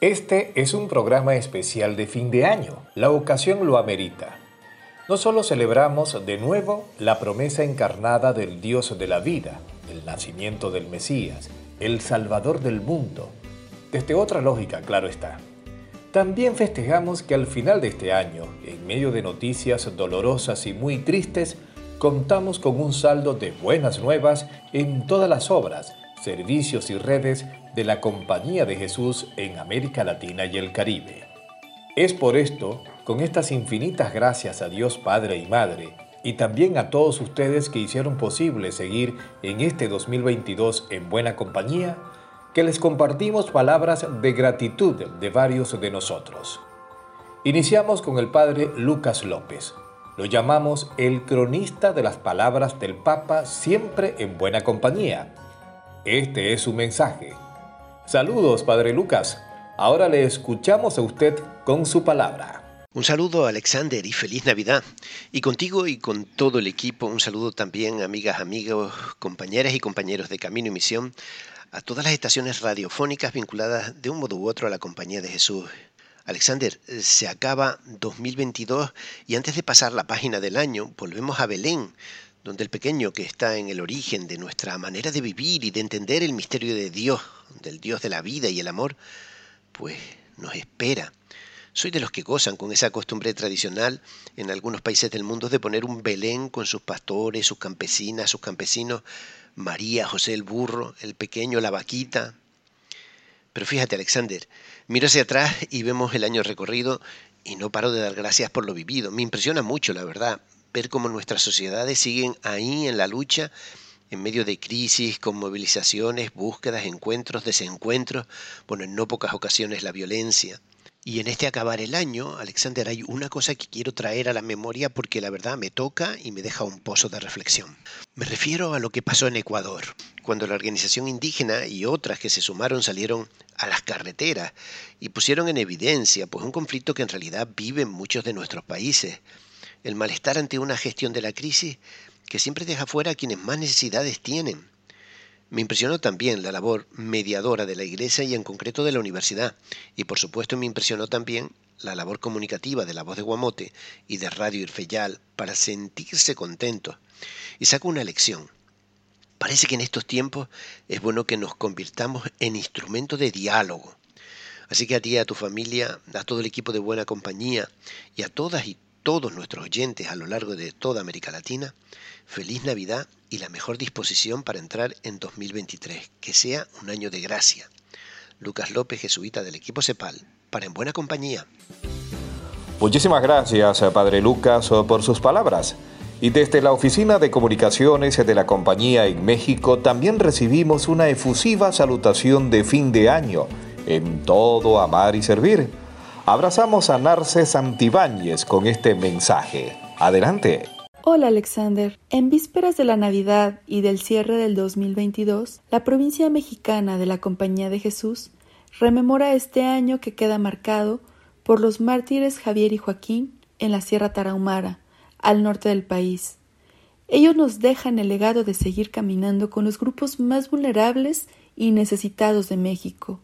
Este es un programa especial de fin de año. La ocasión lo amerita. No solo celebramos de nuevo la promesa encarnada del Dios de la vida, el nacimiento del Mesías, el Salvador del mundo. Desde otra lógica, claro está. También festejamos que al final de este año, en medio de noticias dolorosas y muy tristes, contamos con un saldo de buenas nuevas en todas las obras, servicios y redes de la Compañía de Jesús en América Latina y el Caribe. Es por esto, con estas infinitas gracias a Dios Padre y Madre, y también a todos ustedes que hicieron posible seguir en este 2022 en buena compañía, que les compartimos palabras de gratitud de varios de nosotros. Iniciamos con el Padre Lucas López. Lo llamamos el cronista de las palabras del Papa siempre en buena compañía. Este es su mensaje Saludos, Padre Lucas. Ahora le escuchamos a usted con su palabra. Un saludo, Alexander, y feliz Navidad. Y contigo y con todo el equipo, un saludo también, amigas, amigos, compañeras y compañeros de Camino y Misión, a todas las estaciones radiofónicas vinculadas de un modo u otro a la Compañía de Jesús. Alexander, se acaba 2022 y antes de pasar la página del año, volvemos a Belén, donde el pequeño que está en el origen de nuestra manera de vivir y de entender el misterio de Dios, del Dios de la vida y el amor, pues nos espera. Soy de los que gozan con esa costumbre tradicional en algunos países del mundo de poner un Belén con sus pastores, sus campesinas, sus campesinos, María, José el burro, el pequeño, la vaquita. Pero fíjate, Alexander, miro hacia atrás y vemos el año recorrido y no paro de dar gracias por lo vivido. Me impresiona mucho, la verdad, ver cómo nuestras sociedades siguen ahí en la lucha, en medio de crisis, con movilizaciones, búsquedas, encuentros, desencuentros, bueno, en no pocas ocasiones la violencia. Y en este acabar el año, Alexander, hay una cosa que quiero traer a la memoria porque la verdad me toca y me deja un pozo de reflexión. Me refiero a lo que pasó en Ecuador, cuando la organización indígena y otras que se sumaron salieron a las carreteras y pusieron en evidencia pues un conflicto que en realidad viven muchos de nuestros países el malestar ante una gestión de la crisis que siempre deja fuera a quienes más necesidades tienen. Me impresionó también la labor mediadora de la Iglesia y en concreto de la universidad. Y por supuesto me impresionó también la labor comunicativa de la voz de Guamote y de Radio Irfeyal para sentirse contentos. Y saco una lección. Parece que en estos tiempos es bueno que nos convirtamos en instrumento de diálogo. Así que a ti, a tu familia, a todo el equipo de buena compañía y a todas y todos nuestros oyentes a lo largo de toda América Latina, feliz Navidad y la mejor disposición para entrar en 2023. Que sea un año de gracia. Lucas López, jesuita del equipo CEPAL, para En Buena Compañía. Muchísimas gracias, Padre Lucas, por sus palabras. Y desde la Oficina de Comunicaciones de la compañía en México también recibimos una efusiva salutación de fin de año en todo amar y servir Abrazamos a Narce Santibáñez con este mensaje. Adelante. Hola Alexander. En vísperas de la Navidad y del cierre del 2022, la provincia mexicana de la Compañía de Jesús rememora este año que queda marcado por los mártires Javier y Joaquín en la Sierra Tarahumara, al norte del país. Ellos nos dejan el legado de seguir caminando con los grupos más vulnerables y necesitados de México,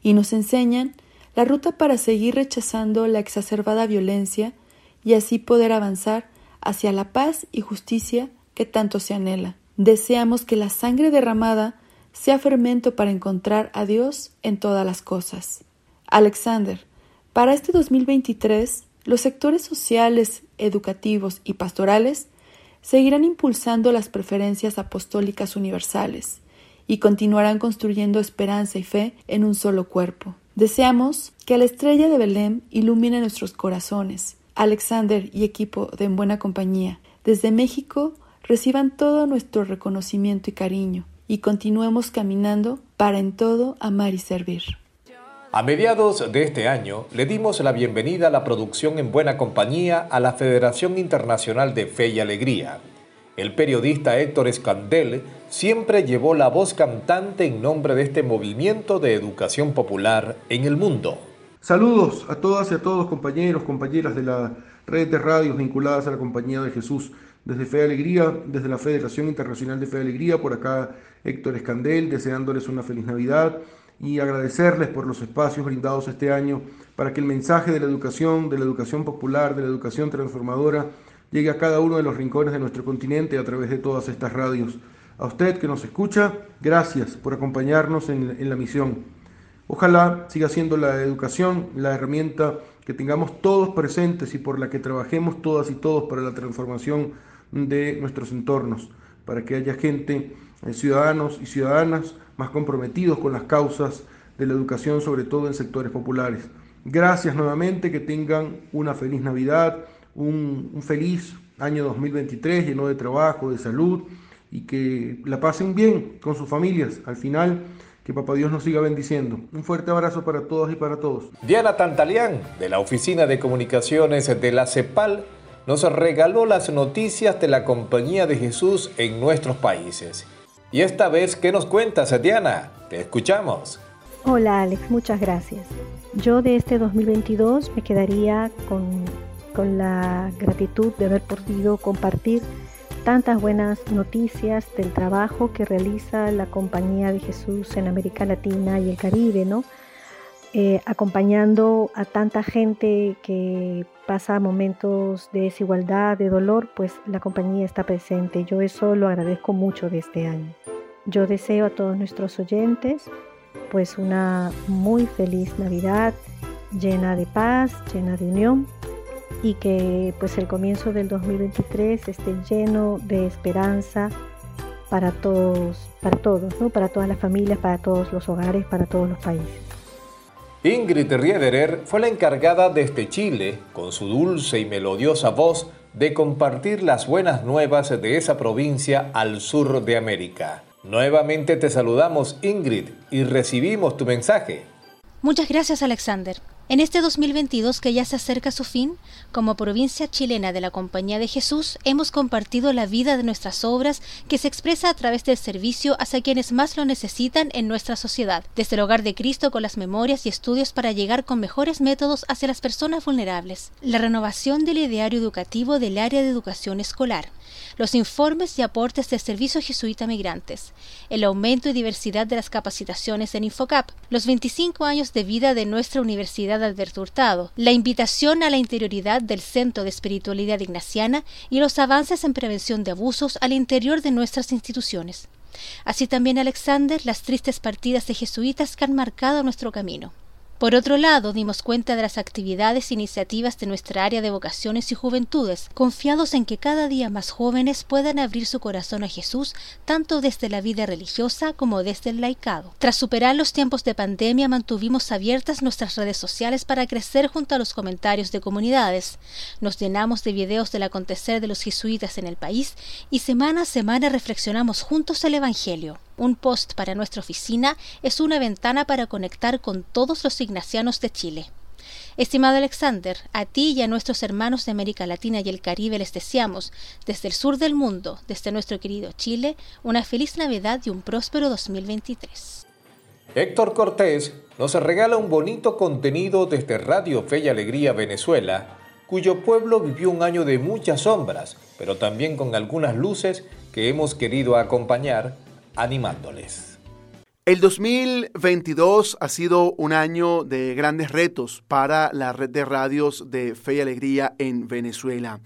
y nos enseñan la ruta para seguir rechazando la exacerbada violencia y así poder avanzar hacia la paz y justicia que tanto se anhela. Deseamos que la sangre derramada sea fermento para encontrar a Dios en todas las cosas. Alexander, para este 2023, los sectores sociales, educativos y pastorales seguirán impulsando las preferencias apostólicas universales y continuarán construyendo esperanza y fe en un solo cuerpo. Deseamos que la estrella de Belén ilumine nuestros corazones. Alexander y equipo de En Buena Compañía, desde México, reciban todo nuestro reconocimiento y cariño. y continuemos caminando para en todo amar y servir. A mediados de este año le dimos la bienvenida a la producción en buena compañía a la Federación Internacional de Fe y Alegría. El periodista Héctor Escandel siempre llevó la voz cantante en nombre de este movimiento de educación popular en el mundo. Saludos a todas y a todos compañeros, compañeras de la red de radios vinculadas a la Compañía de Jesús. Desde Fe y Alegría, desde la Federación Internacional de Fe y Alegría, por acá Héctor Escandel, deseándoles una feliz Navidad y agradecerles por los espacios brindados este año para que el mensaje de la educación, de la educación popular, de la educación transformadora, llegue a cada uno de los rincones de nuestro continente a través de todas estas radios. A usted que nos escucha, gracias por acompañarnos en, en la misión. Ojalá siga siendo la educación la herramienta que tengamos todos presentes y por la que trabajemos todas y todos para la transformación de nuestros entornos, para que haya gente, eh, ciudadanos y ciudadanas, más comprometidos con las causas de la educación, sobre todo en sectores populares. Gracias nuevamente, que tengan una feliz Navidad, un, un feliz año 2023 lleno de trabajo, de salud y que la pasen bien con sus familias. Al final, que Papá Dios nos siga bendiciendo. Un fuerte abrazo para todos y para todos. Diana Tantalián, de la Oficina de Comunicaciones de la CEPAL, nos regaló las noticias de la Compañía de Jesús en nuestros países. Y esta vez, ¿qué nos cuentas, Diana? Te escuchamos. Hola Alex, muchas gracias. Yo de este 2022 me quedaría con, con la gratitud de haber podido compartir tantas buenas noticias del trabajo que realiza la Compañía de Jesús en América Latina y el Caribe, ¿no? Eh, acompañando a tanta gente que pasa momentos de desigualdad, de dolor, pues la compañía está presente. Yo eso lo agradezco mucho de este año. Yo deseo a todos nuestros oyentes pues una muy feliz Navidad llena de paz, llena de unión y que pues el comienzo del 2023 esté lleno de esperanza para todos, para todos, ¿no? para todas las familias, para todos los hogares, para todos los países. Ingrid Riederer fue la encargada desde Chile, con su dulce y melodiosa voz, de compartir las buenas nuevas de esa provincia al sur de América. Nuevamente te saludamos Ingrid y recibimos tu mensaje. Muchas gracias Alexander. En este 2022 que ya se acerca a su fin, como provincia chilena de la Compañía de Jesús, hemos compartido la vida de nuestras obras que se expresa a través del servicio hacia quienes más lo necesitan en nuestra sociedad, desde el hogar de Cristo con las memorias y estudios para llegar con mejores métodos hacia las personas vulnerables, la renovación del ideario educativo del área de educación escolar, los informes y aportes del Servicio Jesuita Migrantes, el aumento y diversidad de las capacitaciones en Infocap, los 25 años de vida de nuestra Universidad Alberto Hurtado, la invitación a la interioridad del Centro de Espiritualidad Ignaciana y los avances en prevención de abusos al interior de nuestras instituciones. Así también, Alexander, las tristes partidas de jesuitas que han marcado nuestro camino. Por otro lado, dimos cuenta de las actividades e iniciativas de nuestra área de vocaciones y juventudes, confiados en que cada día más jóvenes puedan abrir su corazón a Jesús, tanto desde la vida religiosa como desde el laicado. Tras superar los tiempos de pandemia, mantuvimos abiertas nuestras redes sociales para crecer junto a los comentarios de comunidades. Nos llenamos de videos del acontecer de los jesuitas en el país y semana a semana reflexionamos juntos el Evangelio. Un post para nuestra oficina es una ventana para conectar con todos los ignacianos de Chile. Estimado Alexander, a ti y a nuestros hermanos de América Latina y el Caribe les deseamos, desde el sur del mundo, desde nuestro querido Chile, una feliz Navidad y un próspero 2023. Héctor Cortés nos regala un bonito contenido desde Radio Fe y Alegría Venezuela, cuyo pueblo vivió un año de muchas sombras, pero también con algunas luces que hemos querido acompañar animándoles. El 2022 ha sido un año de grandes retos para la red de radios de Fe y Alegría en Venezuela.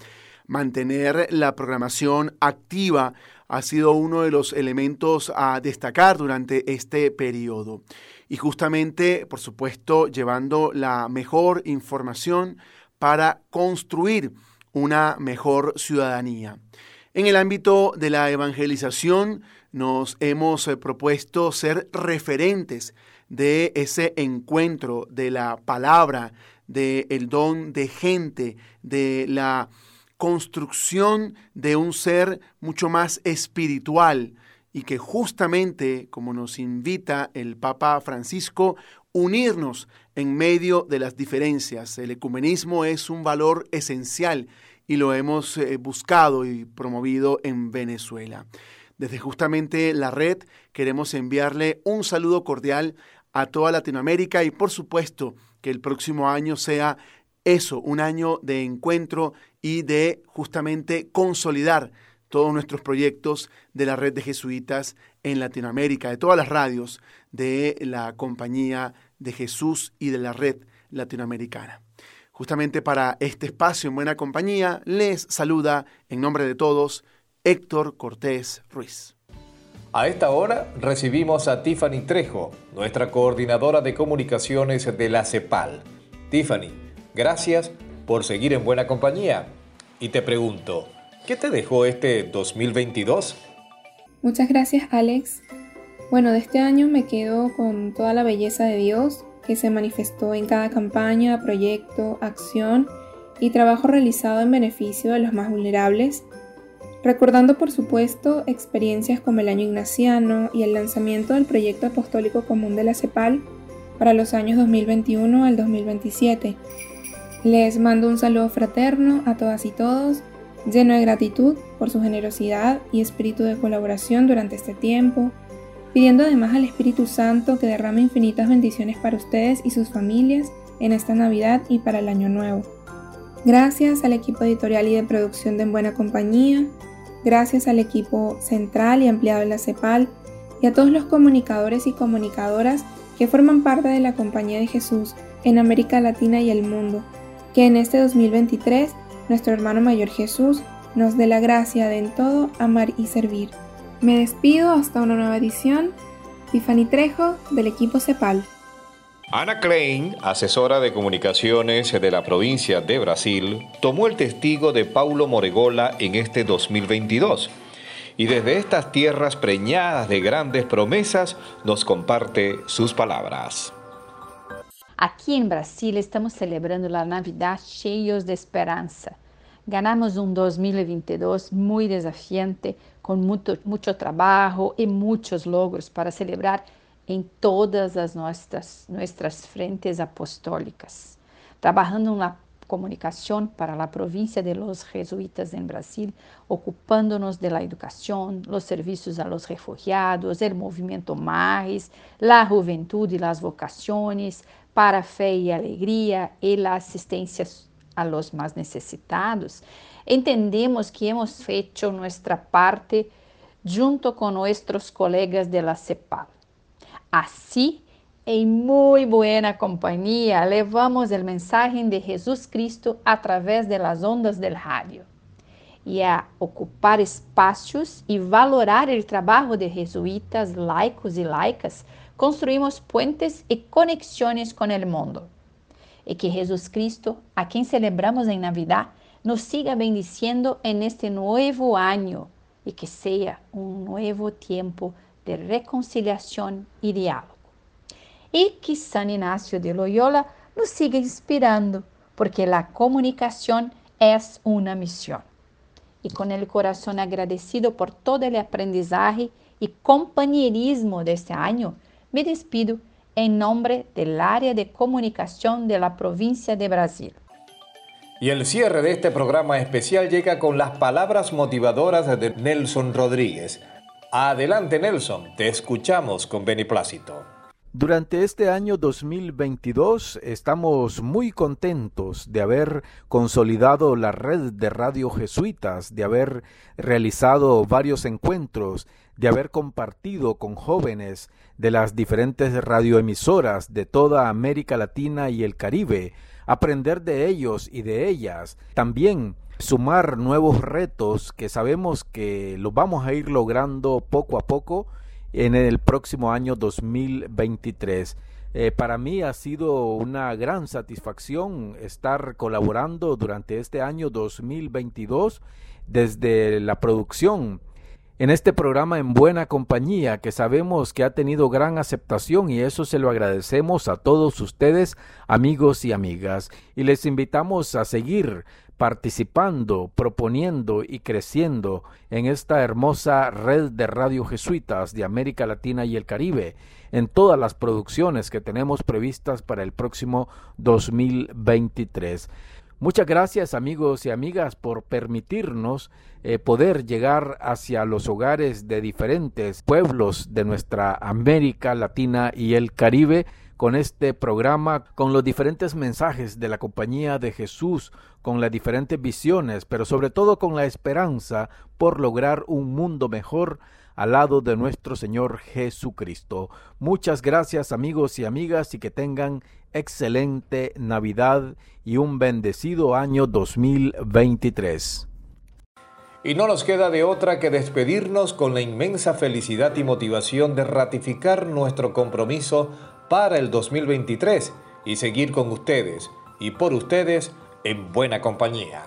Mantener la programación activa ha sido uno de los elementos a destacar durante este periodo. Y justamente, por supuesto, llevando la mejor información para construir una mejor ciudadanía. En el ámbito de la evangelización, nos hemos eh, propuesto ser referentes de ese encuentro de la palabra, del el don de gente, de la construcción de un ser mucho más espiritual y que justamente, como nos invita el Papa Francisco, unirnos en medio de las diferencias. El ecumenismo es un valor esencial y lo hemos eh, buscado y promovido en Venezuela. Desde justamente la red queremos enviarle un saludo cordial a toda Latinoamérica y por supuesto que el próximo año sea eso, un año de encuentro y de justamente consolidar todos nuestros proyectos de la red de jesuitas en Latinoamérica, de todas las radios de la Compañía de Jesús y de la red latinoamericana. Justamente para este espacio en buena compañía, les saluda en nombre de todos Héctor Cortés Ruiz. A esta hora recibimos a Tiffany Trejo, nuestra coordinadora de comunicaciones de la CEPAL. Tiffany, gracias por seguir en buena compañía. Y te pregunto, ¿qué te dejó este 2022? Muchas gracias Alex. Bueno, de este año me quedo con toda la belleza de Dios que se manifestó en cada campaña, proyecto, acción y trabajo realizado en beneficio de los más vulnerables recordando por supuesto experiencias como el año ignaciano y el lanzamiento del proyecto apostólico común de la CEPAL para los años 2021 al 2027. Les mando un saludo fraterno a todas y todos, lleno de gratitud por su generosidad y espíritu de colaboración durante este tiempo, pidiendo además al Espíritu Santo que derrame infinitas bendiciones para ustedes y sus familias en esta Navidad y para el Año Nuevo. Gracias al equipo editorial y de producción de En Buena Compañía, gracias al equipo central y ampliado de la CEPAL y a todos los comunicadores y comunicadoras que forman parte de la Compañía de Jesús en América Latina y el mundo, que en este 2023 nuestro hermano mayor Jesús nos dé la gracia de en todo amar y servir. Me despido hasta una nueva edición. Tiffany Trejo del equipo CEPAL. Ana Klein, asesora de comunicaciones de la provincia de Brasil, tomó el testigo de Paulo Moregola en este 2022 y desde estas tierras preñadas de grandes promesas nos comparte sus palabras. Aquí en Brasil estamos celebrando la Navidad cheios de esperanza. Ganamos un 2022 muy desafiante, con mucho, mucho trabajo y muchos logros para celebrar em todas as nossas, nossas frentes apostólicas, trabalhando na comunicação para a província de los jesuítas em Brasil, ocupando-nos de la educação, los serviços a los refugiados, el movimento Mares, la juventude e las vocaciones, para fé e alegria e la assistência a los mais necessitados, entendemos que hemos feito nossa parte junto com nossos colegas de la CEPAL. Assim, em muito boa companhia, levamos o mensagem de Jesus Cristo através das ondas do rádio. E a ocupar espaços e valorar o trabalho de jesuítas, laicos e laicas, construímos puentes e conexões com o mundo. E que Jesus Cristo, a quem celebramos em Navidad, nos siga bendiciendo en este novo ano e que seja um novo tempo de reconciliação e diálogo. E que San Inácio de Loyola nos siga inspirando, porque a comunicação é uma missão. E com o coração agradecido por todo o aprendizagem e companheirismo deste ano, me despido em nome do área de comunicação da província de Brasil. Y el cierre de este programa especial llega con las palabras motivadoras de Nelson Rodríguez, Adelante Nelson, te escuchamos con beneplácito. Durante este año 2022 estamos muy contentos de haber consolidado la red de radio jesuitas, de haber realizado varios encuentros, de haber compartido con jóvenes de las diferentes radioemisoras de toda América Latina y el Caribe, aprender de ellos y de ellas, también sumar nuevos retos que sabemos que los vamos a ir logrando poco a poco en el próximo año 2023. Eh, para mí ha sido una gran satisfacción estar colaborando durante este año 2022 desde la producción en este programa en buena compañía que sabemos que ha tenido gran aceptación y eso se lo agradecemos a todos ustedes amigos y amigas y les invitamos a seguir participando, proponiendo y creciendo en esta hermosa red de radio jesuitas de América Latina y el Caribe, en todas las producciones que tenemos previstas para el próximo 2023. Muchas gracias amigos y amigas por permitirnos eh, poder llegar hacia los hogares de diferentes pueblos de nuestra América Latina y el Caribe con este programa, con los diferentes mensajes de la compañía de Jesús, con las diferentes visiones, pero sobre todo con la esperanza por lograr un mundo mejor al lado de nuestro Señor Jesucristo. Muchas gracias amigos y amigas y que tengan excelente Navidad y un bendecido año 2023. Y no nos queda de otra que despedirnos con la inmensa felicidad y motivación de ratificar nuestro compromiso para el 2023 y seguir con ustedes y por ustedes en buena compañía.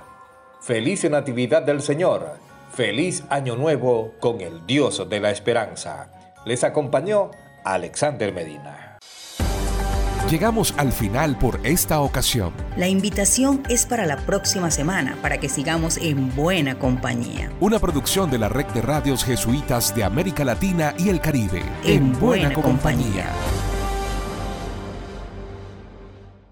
Feliz Natividad del Señor, feliz Año Nuevo con el Dios de la Esperanza. Les acompañó Alexander Medina. Llegamos al final por esta ocasión. La invitación es para la próxima semana para que sigamos en buena compañía. Una producción de la Red de Radios Jesuitas de América Latina y el Caribe. En, buena, compañía.